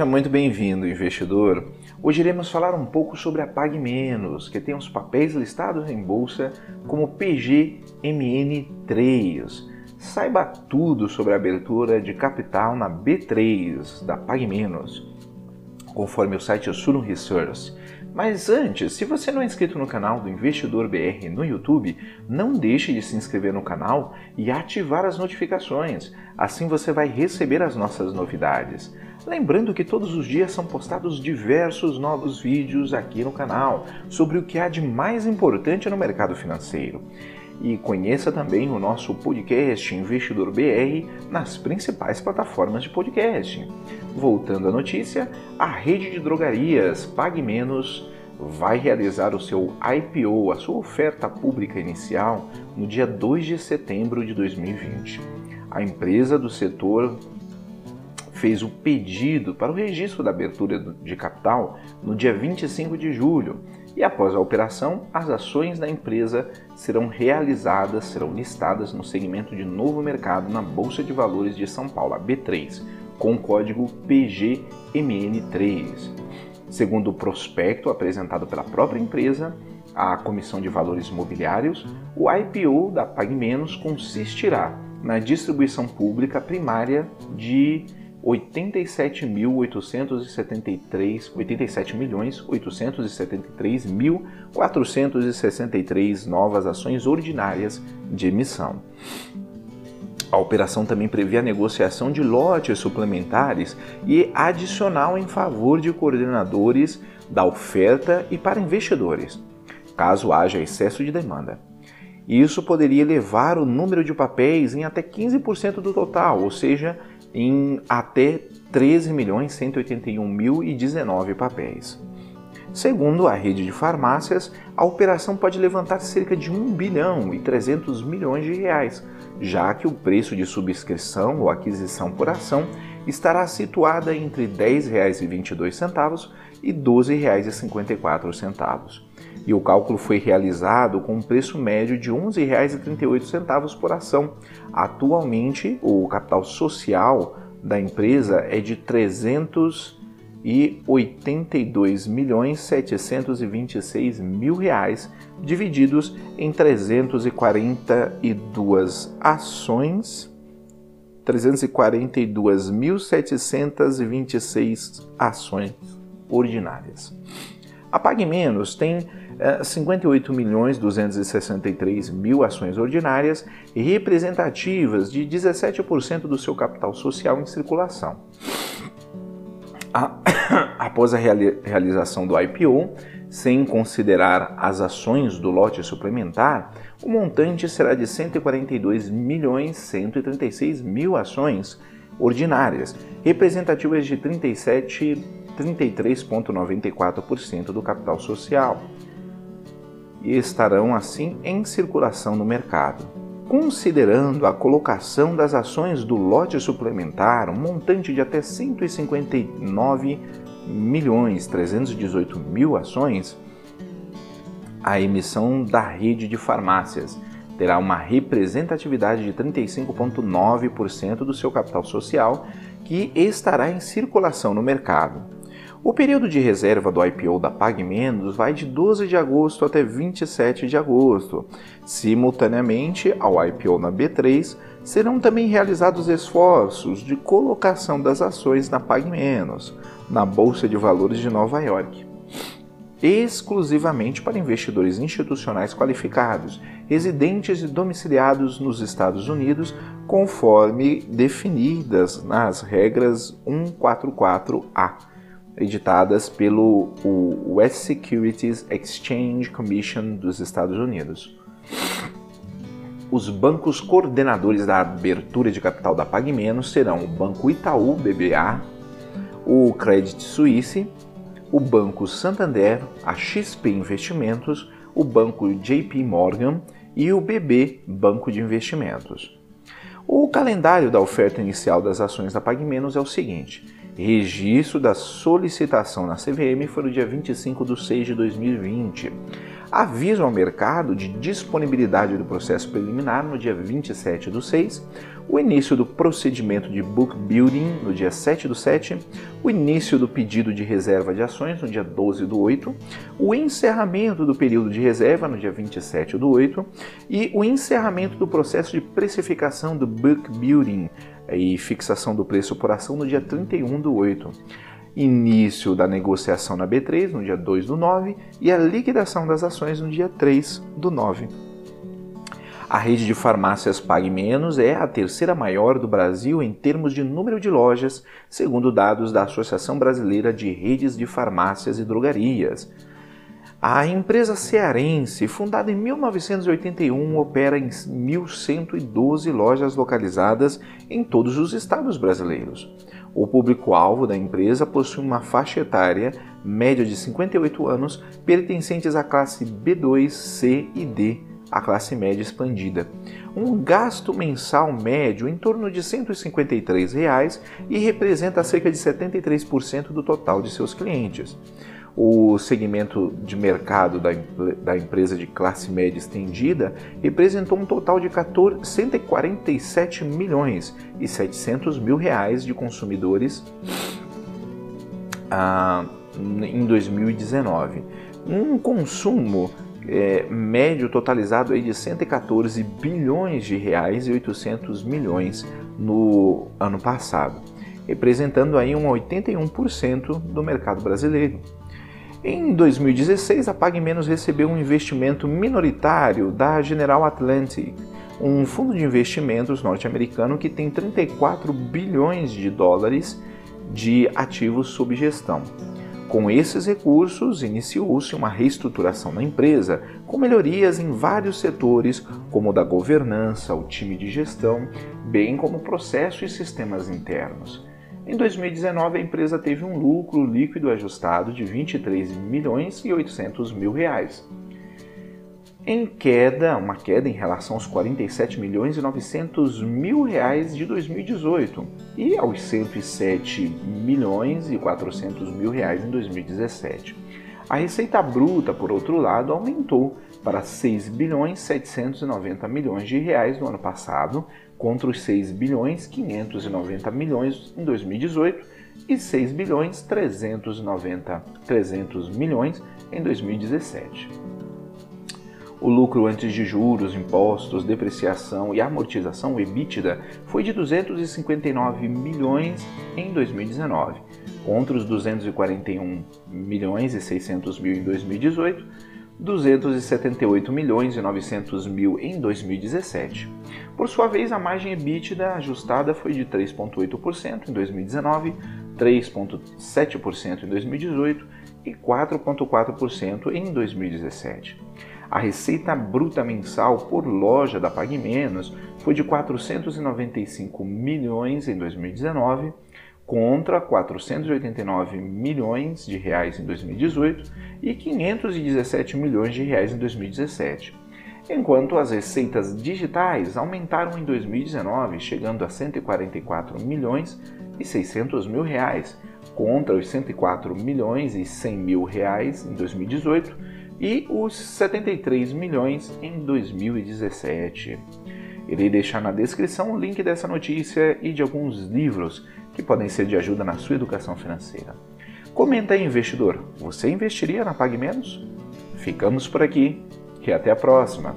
Seja muito bem-vindo, investidor. Hoje iremos falar um pouco sobre a Pague Menos, que tem os papéis listados em bolsa como PGMN3. Saiba tudo sobre a abertura de capital na B3 da Pague Menos, conforme o site Suno Research. Mas antes, se você não é inscrito no canal do Investidor BR no YouTube, não deixe de se inscrever no canal e ativar as notificações. Assim você vai receber as nossas novidades. Lembrando que todos os dias são postados diversos novos vídeos aqui no canal sobre o que há de mais importante no mercado financeiro. E conheça também o nosso podcast Investidor BR nas principais plataformas de podcast. Voltando à notícia, a rede de drogarias Pague Menos vai realizar o seu IPO, a sua oferta pública inicial, no dia 2 de setembro de 2020. A empresa do setor fez o pedido para o registro da abertura de capital no dia 25 de julho e após a operação, as ações da empresa serão realizadas, serão listadas no segmento de novo mercado na Bolsa de Valores de São Paulo, a B3, com o código PGMN3. Segundo o prospecto apresentado pela própria empresa, a Comissão de Valores Imobiliários, o IPO da PagMenos consistirá na distribuição pública primária de 87.873, 87 milhões 873 mil 463 novas ações ordinárias de emissão. A operação também prevê a negociação de lotes suplementares e adicional em favor de coordenadores da oferta e para investidores, caso haja excesso de demanda. Isso poderia elevar o número de papéis em até 15% do total, ou seja, em até 13 milhões 181 mil e 19 papéis. Segundo a rede de farmácias, a operação pode levantar cerca de 1 bilhão e 300 milhões de reais, já que o preço de subscrição ou aquisição por ação estará situada entre R$ 10,22 e R$ 12,54. E o cálculo foi realizado com um preço médio de R$ 11,38 por ação. Atualmente, o capital social da empresa é de 300 e 82 milhões 726 mil reais divididos em 342 ações 342.726 ações ordinárias. A Pague Menos tem 58 milhões 263 mil ações ordinárias representativas de 17% do seu capital social em circulação. Após a realização do IPO, sem considerar as ações do lote suplementar, o montante será de 142 milhões 136 mil ações ordinárias, representativas de 37 33,94% do capital social e estarão assim em circulação no mercado. Considerando a colocação das ações do lote suplementar, um montante de até 159 milhões 318 mil ações, a emissão da rede de farmácias terá uma representatividade de 35,9% do seu capital social que estará em circulação no mercado. O período de reserva do IPO da PagMenos vai de 12 de agosto até 27 de agosto. Simultaneamente ao IPO na B3, serão também realizados esforços de colocação das ações na PagMenos, na Bolsa de Valores de Nova York, exclusivamente para investidores institucionais qualificados, residentes e domiciliados nos Estados Unidos, conforme definidas nas regras 144A editadas pelo West Securities Exchange Commission dos Estados Unidos. Os bancos coordenadores da abertura de capital da PagMenos serão o Banco Itaú BBA, o Credit Suisse, o Banco Santander, a XP Investimentos, o Banco JP Morgan e o BB Banco de Investimentos. O calendário da oferta inicial das ações da PagMenos é o seguinte: Registro da solicitação na CVM foi no dia 25 de 6 de 2020. Aviso ao mercado de disponibilidade do processo preliminar no dia 27 do 6. o início do procedimento de book building no dia 7 do 7, o início do pedido de reserva de ações no dia 12 do 8, o encerramento do período de reserva no dia 27 do 8 e o encerramento do processo de precificação do book building e fixação do preço por ação no dia 31 do 8 início da negociação na B3 no dia 2 do 9 e a liquidação das ações no dia 3 do 9. A rede de farmácias Pague Menos é a terceira maior do Brasil em termos de número de lojas, segundo dados da Associação Brasileira de Redes de Farmácias e Drogarias. A empresa cearense, fundada em 1981, opera em 1.112 lojas localizadas em todos os estados brasileiros. O público-alvo da empresa possui uma faixa etária média de 58 anos, pertencentes à classe B2, C e D a classe média expandida. Um gasto mensal médio em torno de 153 reais e representa cerca de 73% do total de seus clientes. O segmento de mercado da, da empresa de classe média estendida representou um total de 14, 147 milhões e 700 mil reais de consumidores ah, em 2019. Um consumo é, médio totalizado aí de 114 bilhões de reais e 800 milhões no ano passado, representando aí um 81% do mercado brasileiro. Em 2016, a PagMenos recebeu um investimento minoritário da General Atlantic, um fundo de investimentos norte-americano que tem 34 bilhões de dólares de ativos sob gestão. Com esses recursos, iniciou-se uma reestruturação da empresa, com melhorias em vários setores, como o da governança, o time de gestão, bem como processo e sistemas internos. Em 2019, a empresa teve um lucro líquido ajustado de 23 milhões e 800 mil reais em queda, uma queda em relação aos 47 milhões e 900 mil reais de 2018 e aos 107 milhões e 400 mil reais em 2017. A receita bruta, por outro lado, aumentou para 6 bilhões 790 milhões de reais no ano passado, contra os 6 bilhões 590 milhões em 2018 e 6 bilhões 390 300 milhões em 2017. O lucro antes de juros, impostos, depreciação e amortização, o EBITDA, foi de 259 milhões em 2019, contra os 241 milhões e 600 mil em 2018, 278 milhões e 900 mil em 2017. Por sua vez, a margem EBITDA ajustada foi de 3,8% em 2019, 3,7% em 2018 e 4,4% em 2017. A receita bruta mensal por loja da Pague Menos foi de 495 milhões em 2019 contra 489 milhões de reais em 2018 e 517 milhões de reais em 2017. Enquanto as receitas digitais aumentaram em 2019, chegando a 144 milhões e 600 mil reais, contra os 104 milhões e 100 mil reais em 2018 e os 73 milhões em 2017. Irei deixar na descrição o link dessa notícia e de alguns livros que podem ser de ajuda na sua educação financeira. Comenta aí, investidor, você investiria na Pague Menos? Ficamos por aqui e até a próxima!